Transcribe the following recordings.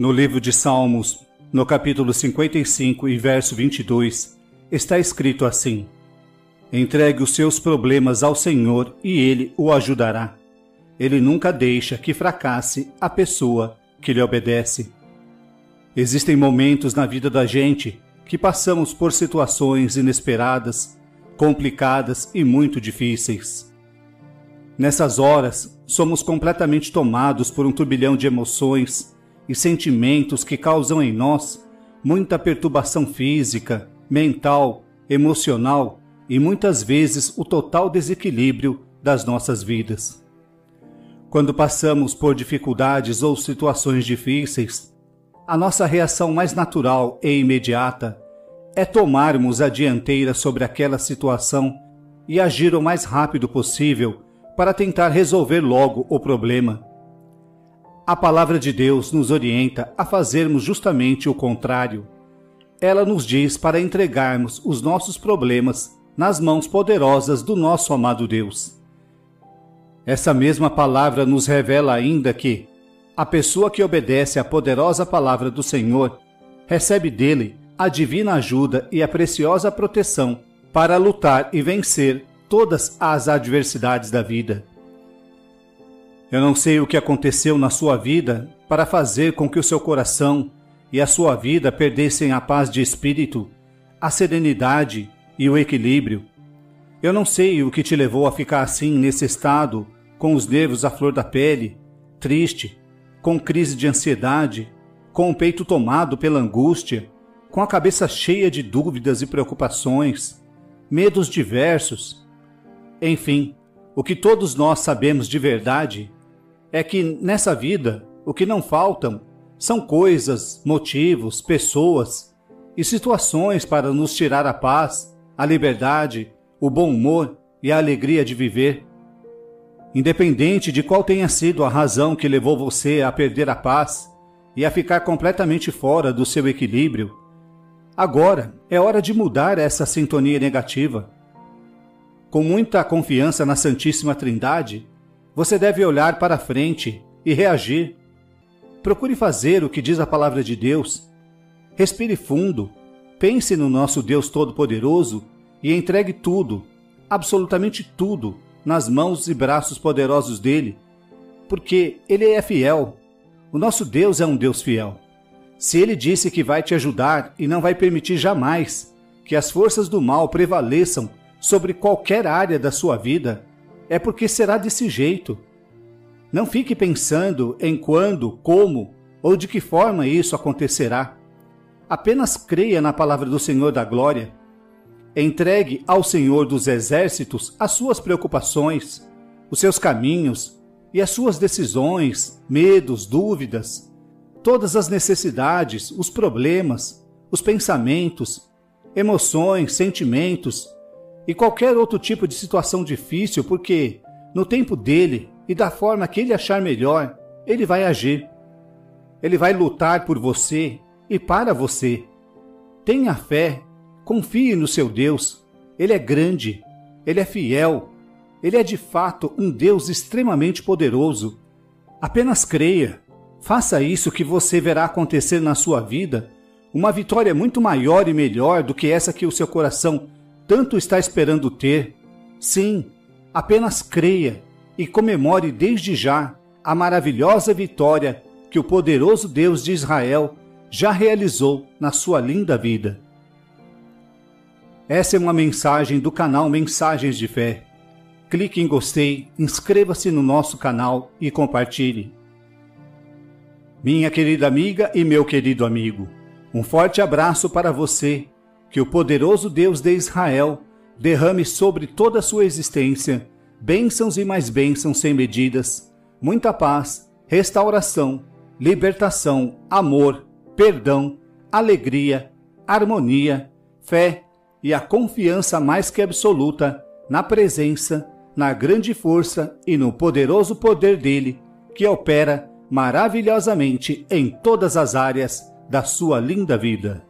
No livro de Salmos, no capítulo 55 e verso 22, está escrito assim: Entregue os seus problemas ao Senhor e ele o ajudará. Ele nunca deixa que fracasse a pessoa que lhe obedece. Existem momentos na vida da gente que passamos por situações inesperadas, complicadas e muito difíceis. Nessas horas, somos completamente tomados por um turbilhão de emoções e sentimentos que causam em nós muita perturbação física, mental, emocional e muitas vezes o total desequilíbrio das nossas vidas. Quando passamos por dificuldades ou situações difíceis, a nossa reação mais natural e imediata é tomarmos a dianteira sobre aquela situação e agir o mais rápido possível para tentar resolver logo o problema. A palavra de Deus nos orienta a fazermos justamente o contrário. Ela nos diz para entregarmos os nossos problemas nas mãos poderosas do nosso amado Deus. Essa mesma palavra nos revela ainda que a pessoa que obedece à poderosa palavra do Senhor recebe dele a divina ajuda e a preciosa proteção para lutar e vencer todas as adversidades da vida. Eu não sei o que aconteceu na sua vida para fazer com que o seu coração e a sua vida perdessem a paz de espírito, a serenidade e o equilíbrio. Eu não sei o que te levou a ficar assim nesse estado, com os nervos à flor da pele, triste, com crise de ansiedade, com o peito tomado pela angústia, com a cabeça cheia de dúvidas e preocupações, medos diversos. Enfim, o que todos nós sabemos de verdade é que nessa vida o que não faltam são coisas, motivos, pessoas e situações para nos tirar a paz, a liberdade, o bom humor e a alegria de viver. Independente de qual tenha sido a razão que levou você a perder a paz e a ficar completamente fora do seu equilíbrio, agora é hora de mudar essa sintonia negativa. Com muita confiança na Santíssima Trindade, você deve olhar para frente e reagir. Procure fazer o que diz a palavra de Deus. Respire fundo, pense no nosso Deus Todo-Poderoso e entregue tudo, absolutamente tudo, nas mãos e braços poderosos dele, porque ele é fiel. O nosso Deus é um Deus fiel. Se ele disse que vai te ajudar e não vai permitir jamais que as forças do mal prevaleçam sobre qualquer área da sua vida, é porque será desse jeito. Não fique pensando em quando, como ou de que forma isso acontecerá. Apenas creia na palavra do Senhor da Glória Entregue ao Senhor dos Exércitos as suas preocupações, os seus caminhos e as suas decisões, medos, dúvidas, todas as necessidades, os problemas, os pensamentos, emoções, sentimentos e qualquer outro tipo de situação difícil, porque no tempo dele e da forma que ele achar melhor, ele vai agir. Ele vai lutar por você e para você. Tenha fé Confie no seu Deus. Ele é grande, ele é fiel, ele é de fato um Deus extremamente poderoso. Apenas creia. Faça isso que você verá acontecer na sua vida uma vitória muito maior e melhor do que essa que o seu coração tanto está esperando ter. Sim, apenas creia e comemore desde já a maravilhosa vitória que o poderoso Deus de Israel já realizou na sua linda vida. Essa é uma mensagem do canal Mensagens de Fé. Clique em gostei, inscreva-se no nosso canal e compartilhe. Minha querida amiga e meu querido amigo, um forte abraço para você. Que o poderoso Deus de Israel derrame sobre toda a sua existência bênçãos e mais bênçãos sem medidas, muita paz, restauração, libertação, amor, perdão, alegria, harmonia, fé e a confiança mais que absoluta na presença, na grande força e no poderoso poder dele, que opera maravilhosamente em todas as áreas da sua linda vida.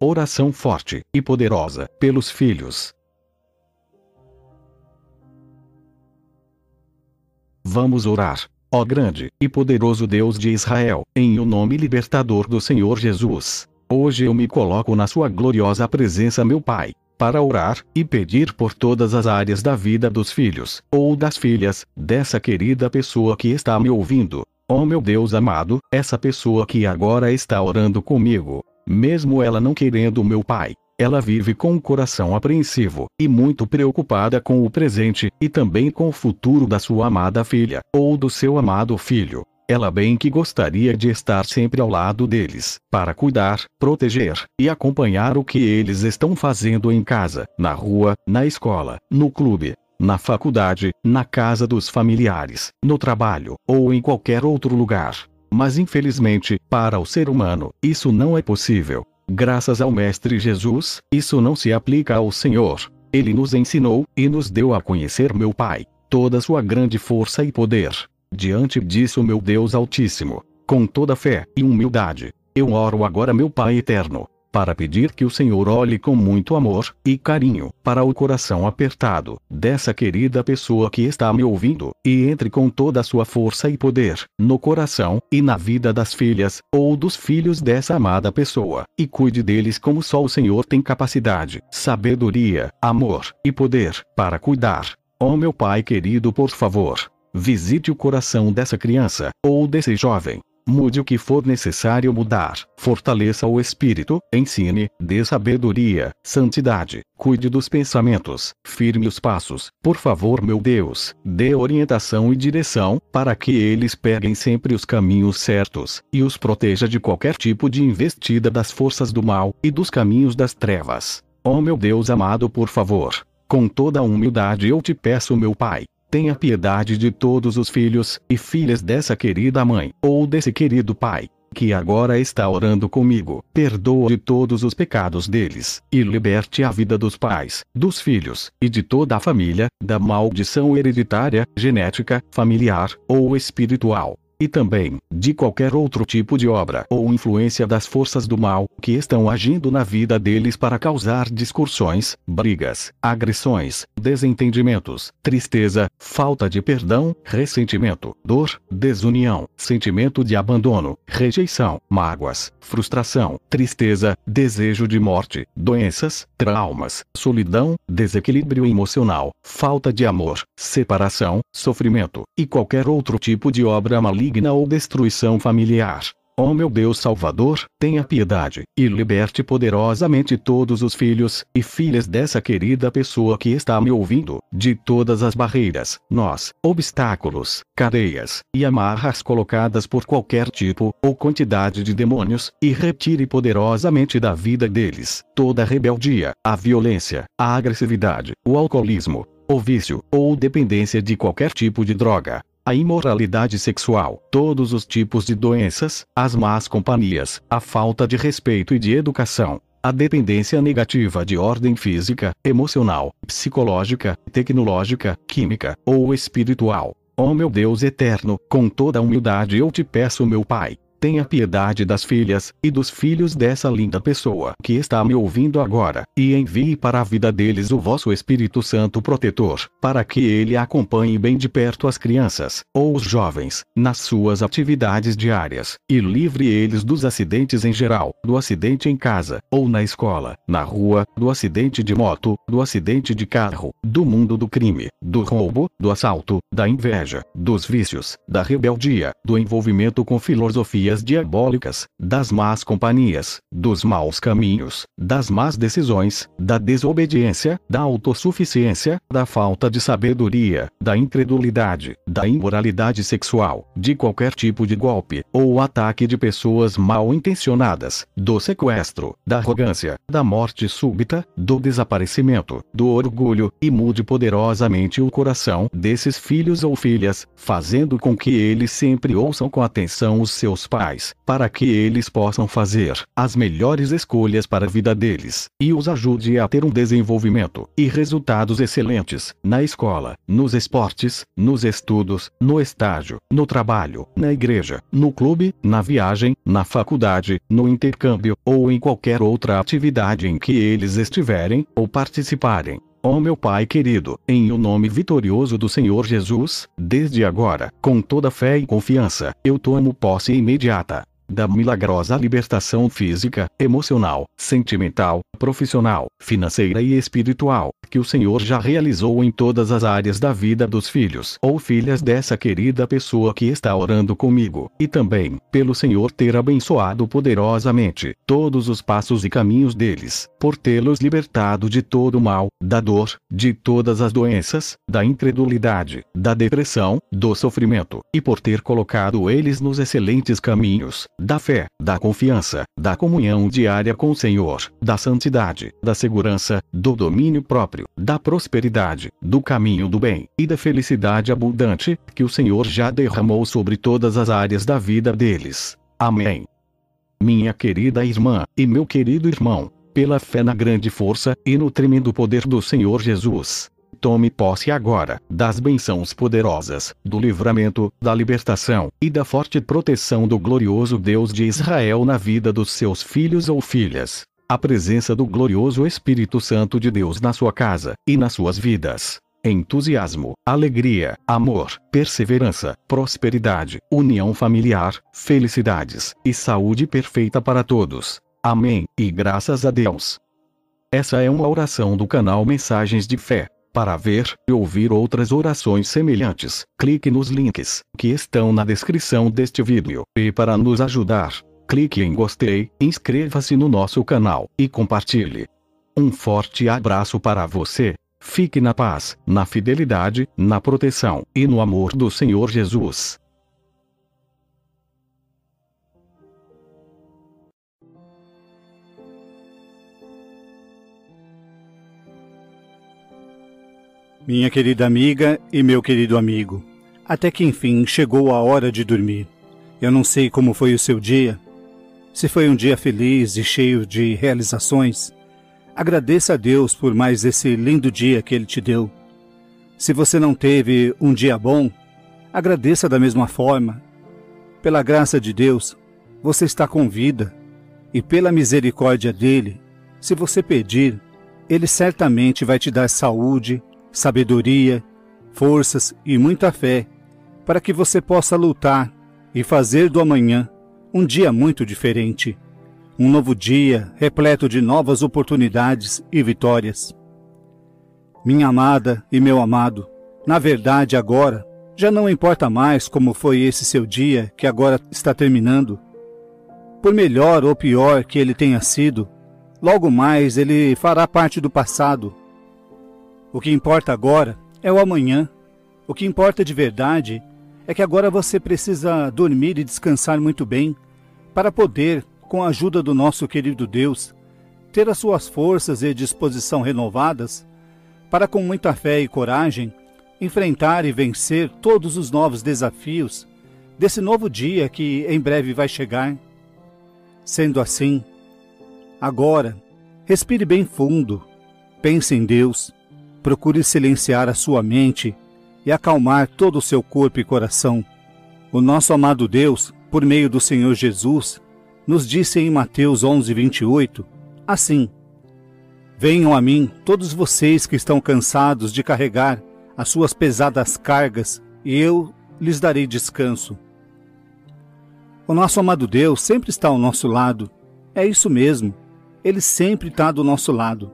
Oração forte e poderosa pelos filhos. Vamos orar. Ó grande e poderoso Deus de Israel, em o nome libertador do Senhor Jesus. Hoje eu me coloco na sua gloriosa presença, meu Pai, para orar e pedir por todas as áreas da vida dos filhos ou das filhas dessa querida pessoa que está me ouvindo. Ó meu Deus amado, essa pessoa que agora está orando comigo, mesmo ela não querendo meu Pai, ela vive com o coração apreensivo e muito preocupada com o presente e também com o futuro da sua amada filha ou do seu amado filho. Ela bem que gostaria de estar sempre ao lado deles, para cuidar, proteger e acompanhar o que eles estão fazendo em casa, na rua, na escola, no clube, na faculdade, na casa dos familiares, no trabalho ou em qualquer outro lugar. Mas infelizmente, para o ser humano, isso não é possível. Graças ao Mestre Jesus, isso não se aplica ao Senhor. Ele nos ensinou e nos deu a conhecer meu Pai, toda sua grande força e poder. Diante disso, meu Deus Altíssimo, com toda fé e humildade, eu oro agora, meu Pai eterno, para pedir que o Senhor olhe com muito amor e carinho para o coração apertado dessa querida pessoa que está me ouvindo e entre com toda a sua força e poder no coração e na vida das filhas ou dos filhos dessa amada pessoa e cuide deles como só o Senhor tem capacidade, sabedoria, amor e poder para cuidar. Oh, meu Pai querido, por favor, visite o coração dessa criança ou desse jovem Mude o que for necessário mudar. Fortaleça o espírito, ensine, dê sabedoria, santidade, cuide dos pensamentos, firme os passos. Por favor, meu Deus, dê orientação e direção, para que eles peguem sempre os caminhos certos, e os proteja de qualquer tipo de investida das forças do mal e dos caminhos das trevas. Oh meu Deus amado, por favor, com toda humildade eu te peço, meu Pai, Tenha piedade de todos os filhos e filhas dessa querida mãe, ou desse querido pai, que agora está orando comigo. Perdoa de todos os pecados deles, e liberte a vida dos pais, dos filhos, e de toda a família, da maldição hereditária, genética, familiar ou espiritual e também de qualquer outro tipo de obra ou influência das forças do mal que estão agindo na vida deles para causar discussões, brigas, agressões, desentendimentos, tristeza, falta de perdão, ressentimento, dor, desunião, sentimento de abandono, rejeição, mágoas, frustração, tristeza, desejo de morte, doenças, traumas, solidão, desequilíbrio emocional, falta de amor, separação, sofrimento e qualquer outro tipo de obra maligna maligna ou destruição familiar. Ó oh meu Deus Salvador, tenha piedade, e liberte poderosamente todos os filhos e filhas dessa querida pessoa que está me ouvindo, de todas as barreiras, nós, obstáculos, cadeias e amarras colocadas por qualquer tipo ou quantidade de demônios, e retire poderosamente da vida deles toda a rebeldia, a violência, a agressividade, o alcoolismo, o vício ou dependência de qualquer tipo de droga, a imoralidade sexual, todos os tipos de doenças, as más companhias, a falta de respeito e de educação, a dependência negativa de ordem física, emocional, psicológica, tecnológica, química ou espiritual. Oh meu Deus eterno, com toda humildade eu te peço, meu Pai, Tenha piedade das filhas e dos filhos dessa linda pessoa que está me ouvindo agora, e envie para a vida deles o vosso Espírito Santo protetor, para que ele acompanhe bem de perto as crianças, ou os jovens, nas suas atividades diárias, e livre eles dos acidentes em geral, do acidente em casa, ou na escola, na rua, do acidente de moto, do acidente de carro, do mundo do crime, do roubo, do assalto, da inveja, dos vícios, da rebeldia, do envolvimento com filosofia diabólicas, das más companhias, dos maus caminhos, das más decisões, da desobediência, da autossuficiência, da falta de sabedoria, da incredulidade, da imoralidade sexual, de qualquer tipo de golpe ou ataque de pessoas mal intencionadas, do sequestro, da arrogância, da morte súbita, do desaparecimento, do orgulho, e mude poderosamente o coração desses filhos ou filhas, fazendo com que eles sempre ouçam com atenção os seus pais pais, para que eles possam fazer as melhores escolhas para a vida deles, e os ajude a ter um desenvolvimento e resultados excelentes na escola, nos esportes, nos estudos, no estágio, no trabalho, na igreja, no clube, na viagem, na faculdade, no intercâmbio ou em qualquer outra atividade em que eles estiverem ou participarem. Ó oh meu Pai querido, em o nome vitorioso do Senhor Jesus, desde agora, com toda fé e confiança, eu tomo posse imediata da milagrosa libertação física, emocional, sentimental, profissional, financeira e espiritual, que o Senhor já realizou em todas as áreas da vida dos filhos ou filhas dessa querida pessoa que está orando comigo, e também, pelo Senhor ter abençoado poderosamente todos os passos e caminhos deles, por tê-los libertado de todo o mal, da dor, de todas as doenças, da incredulidade, da depressão, do sofrimento, e por ter colocado eles nos excelentes caminhos, da fé, da confiança, da comunhão diária com o Senhor, da santidade, da segurança, do domínio próprio, da prosperidade, do caminho do bem e da felicidade abundante que o Senhor já derramou sobre todas as áreas da vida deles. Amém. Minha querida irmã e meu querido irmão, pela fé na grande força e no tremendo poder do Senhor Jesus, Tome posse agora das bênçãos poderosas, do livramento, da libertação e da forte proteção do glorioso Deus de Israel na vida dos seus filhos ou filhas. A presença do glorioso Espírito Santo de Deus na sua casa e nas suas vidas. Entusiasmo, alegria, amor, perseverança, prosperidade, união familiar, felicidades e saúde perfeita para todos. Amém, e graças a Deus. Essa é uma oração do canal Mensagens de Fé. Para ver e ouvir outras orações semelhantes, clique nos links que estão na descrição deste vídeo. E para nos ajudar, clique em gostei, inscreva-se no nosso canal e compartilhe. Um forte abraço para você. Fique na paz, na fidelidade, na proteção e no amor do Senhor Jesus. Minha querida amiga e meu querido amigo, até que enfim chegou a hora de dormir. Eu não sei como foi o seu dia. Se foi um dia feliz e cheio de realizações, agradeça a Deus por mais esse lindo dia que Ele te deu. Se você não teve um dia bom, agradeça da mesma forma. Pela graça de Deus, você está com vida, e pela misericórdia dele, se você pedir, ele certamente vai te dar saúde, sabedoria, forças e muita fé para que você possa lutar e fazer do amanhã um dia muito diferente. Um novo dia repleto de novas oportunidades e vitórias. Minha amada e meu amado, na verdade agora já não importa mais como foi esse seu dia que agora está terminando. Por melhor ou pior que ele tenha sido, logo mais ele fará parte do passado o que importa agora é o amanhã. O que importa de verdade é que agora você precisa dormir e descansar muito bem para poder, com a ajuda do nosso querido Deus, ter as suas forças e disposição renovadas para, com muita fé e coragem, enfrentar e vencer todos os novos desafios desse novo dia que em breve vai chegar. Sendo assim, agora, respire bem fundo, pense em Deus Procure silenciar a sua mente e acalmar todo o seu corpo e coração. O nosso amado Deus, por meio do Senhor Jesus, nos disse em Mateus 11, 28, assim: Venham a mim, todos vocês que estão cansados de carregar as suas pesadas cargas, e eu lhes darei descanso. O nosso amado Deus sempre está ao nosso lado. É isso mesmo. Ele sempre está do nosso lado.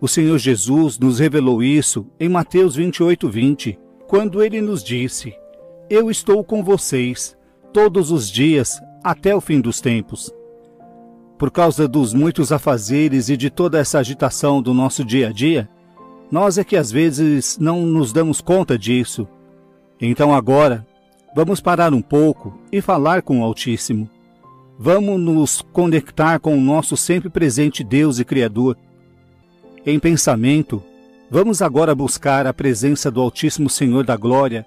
O Senhor Jesus nos revelou isso em Mateus 28, 20, quando ele nos disse: Eu estou com vocês todos os dias até o fim dos tempos. Por causa dos muitos afazeres e de toda essa agitação do nosso dia a dia, nós é que às vezes não nos damos conta disso. Então agora, vamos parar um pouco e falar com o Altíssimo. Vamos nos conectar com o nosso sempre presente Deus e Criador em pensamento, vamos agora buscar a presença do Altíssimo Senhor da Glória,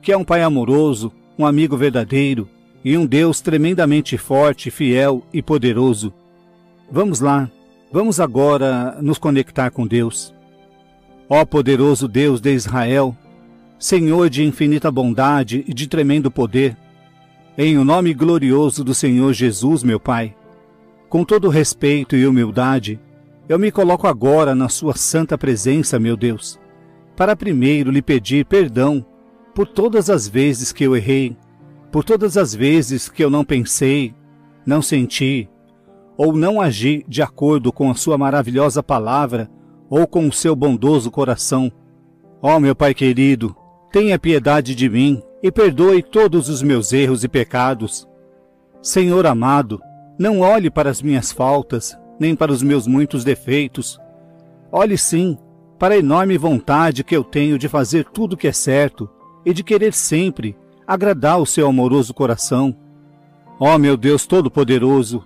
que é um Pai amoroso, um amigo verdadeiro e um Deus tremendamente forte, fiel e poderoso. Vamos lá, vamos agora nos conectar com Deus. Ó poderoso Deus de Israel, Senhor de infinita bondade e de tremendo poder, em o nome glorioso do Senhor Jesus, meu Pai, com todo respeito e humildade, eu me coloco agora na Sua santa presença, meu Deus, para primeiro lhe pedir perdão por todas as vezes que eu errei, por todas as vezes que eu não pensei, não senti ou não agi de acordo com a Sua maravilhosa palavra ou com o seu bondoso coração. Ó oh, meu Pai querido, tenha piedade de mim e perdoe todos os meus erros e pecados. Senhor amado, não olhe para as minhas faltas, nem para os meus muitos defeitos. Olhe sim para a enorme vontade que eu tenho de fazer tudo o que é certo e de querer sempre agradar o seu amoroso coração. Ó oh, meu Deus Todo-Poderoso,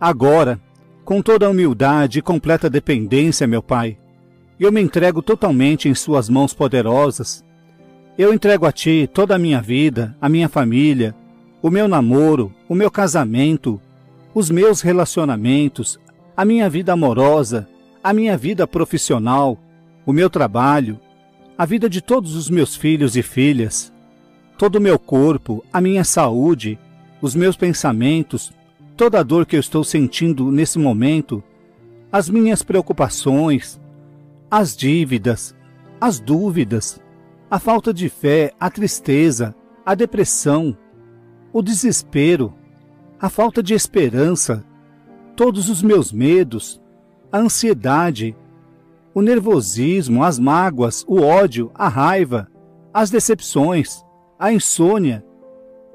agora, com toda a humildade e completa dependência, meu Pai, eu me entrego totalmente em Suas mãos poderosas. Eu entrego a Ti toda a minha vida, a minha família, o meu namoro, o meu casamento, os meus relacionamentos, a minha vida amorosa, a minha vida profissional, o meu trabalho, a vida de todos os meus filhos e filhas todo o meu corpo, a minha saúde, os meus pensamentos, toda a dor que eu estou sentindo nesse momento, as minhas preocupações, as dívidas, as dúvidas, a falta de fé, a tristeza, a depressão, o desespero, a falta de esperança, todos os meus medos, a ansiedade, o nervosismo, as mágoas, o ódio, a raiva, as decepções, a insônia,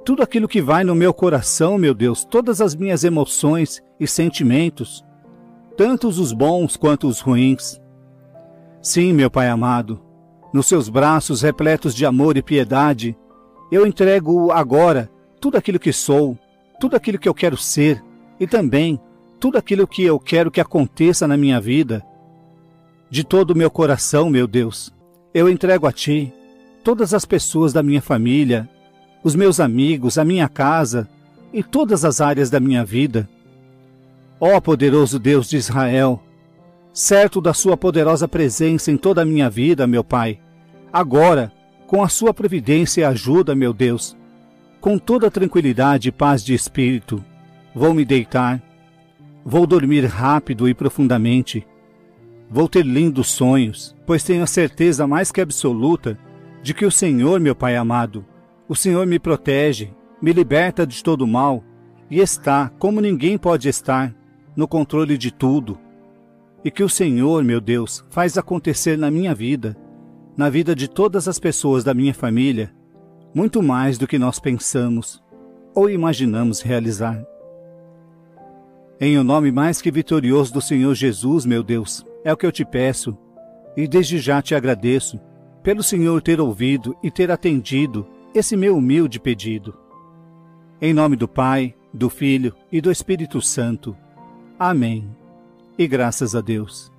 tudo aquilo que vai no meu coração, meu Deus, todas as minhas emoções e sentimentos, tantos os bons quanto os ruins. Sim, meu Pai amado, nos seus braços repletos de amor e piedade, eu entrego agora tudo aquilo que sou, tudo aquilo que eu quero ser e também tudo aquilo que eu quero que aconteça na minha vida. De todo o meu coração, meu Deus, eu entrego a Ti todas as pessoas da minha família, os meus amigos, a minha casa e todas as áreas da minha vida. Ó poderoso Deus de Israel, certo da Sua poderosa presença em toda a minha vida, meu Pai, agora, com a Sua providência e ajuda, meu Deus, com toda tranquilidade e paz de espírito, vou me deitar, vou dormir rápido e profundamente, vou ter lindos sonhos, pois tenho a certeza mais que absoluta de que o Senhor, meu Pai amado, o Senhor me protege, me liberta de todo mal e está, como ninguém pode estar, no controle de tudo. E que o Senhor, meu Deus, faz acontecer na minha vida, na vida de todas as pessoas da minha família, muito mais do que nós pensamos ou imaginamos realizar. Em o nome mais que vitorioso do Senhor Jesus, meu Deus, é o que eu te peço, e desde já te agradeço pelo Senhor ter ouvido e ter atendido esse meu humilde pedido. Em nome do Pai, do Filho e do Espírito Santo. Amém. E graças a Deus.